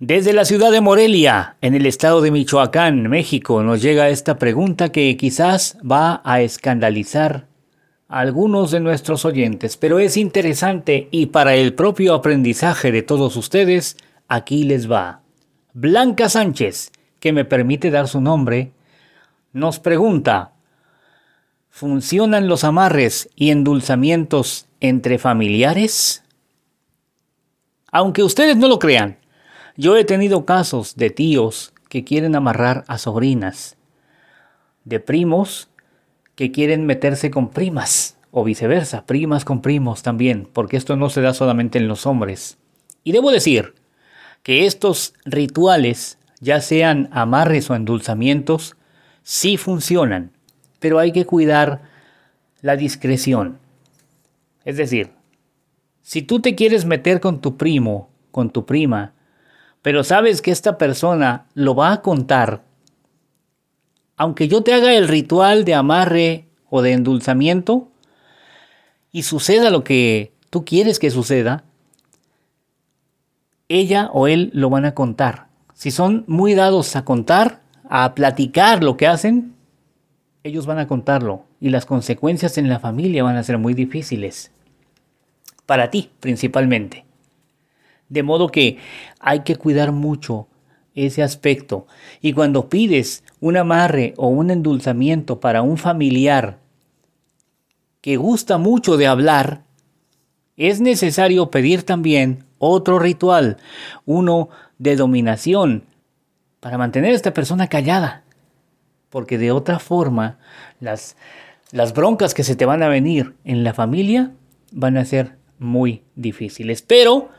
Desde la ciudad de Morelia, en el estado de Michoacán, México, nos llega esta pregunta que quizás va a escandalizar a algunos de nuestros oyentes, pero es interesante y para el propio aprendizaje de todos ustedes, aquí les va. Blanca Sánchez, que me permite dar su nombre, nos pregunta, ¿funcionan los amarres y endulzamientos entre familiares? Aunque ustedes no lo crean, yo he tenido casos de tíos que quieren amarrar a sobrinas, de primos que quieren meterse con primas, o viceversa, primas con primos también, porque esto no se da solamente en los hombres. Y debo decir que estos rituales, ya sean amarres o endulzamientos, sí funcionan, pero hay que cuidar la discreción. Es decir, si tú te quieres meter con tu primo, con tu prima, pero sabes que esta persona lo va a contar, aunque yo te haga el ritual de amarre o de endulzamiento y suceda lo que tú quieres que suceda, ella o él lo van a contar. Si son muy dados a contar, a platicar lo que hacen, ellos van a contarlo y las consecuencias en la familia van a ser muy difíciles. Para ti principalmente. De modo que hay que cuidar mucho ese aspecto. Y cuando pides un amarre o un endulzamiento para un familiar que gusta mucho de hablar, es necesario pedir también otro ritual, uno de dominación, para mantener a esta persona callada. Porque de otra forma, las, las broncas que se te van a venir en la familia van a ser muy difíciles. Pero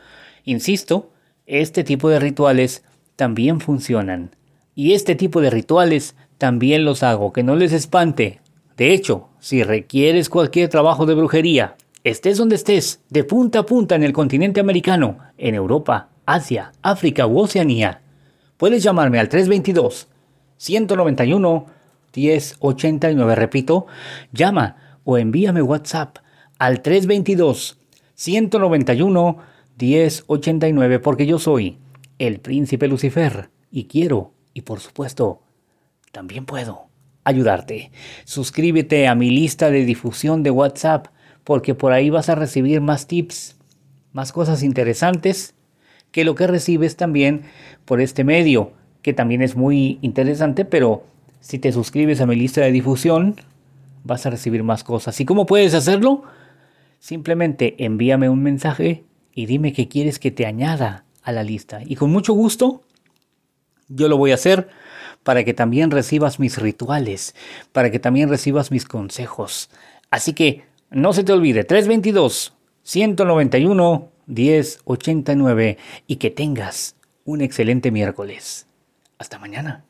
Insisto, este tipo de rituales también funcionan. Y este tipo de rituales también los hago, que no les espante. De hecho, si requieres cualquier trabajo de brujería, estés donde estés, de punta a punta en el continente americano, en Europa, Asia, África u Oceanía, puedes llamarme al 322 191 1089. Repito, llama o envíame WhatsApp al 322 191 1089 porque yo soy el príncipe Lucifer y quiero, y por supuesto, también puedo ayudarte. Suscríbete a mi lista de difusión de WhatsApp porque por ahí vas a recibir más tips, más cosas interesantes que lo que recibes también por este medio, que también es muy interesante, pero si te suscribes a mi lista de difusión, vas a recibir más cosas. ¿Y cómo puedes hacerlo? Simplemente envíame un mensaje y dime qué quieres que te añada a la lista. Y con mucho gusto yo lo voy a hacer para que también recibas mis rituales, para que también recibas mis consejos. Así que no se te olvide, 322 191 1089 y que tengas un excelente miércoles. Hasta mañana.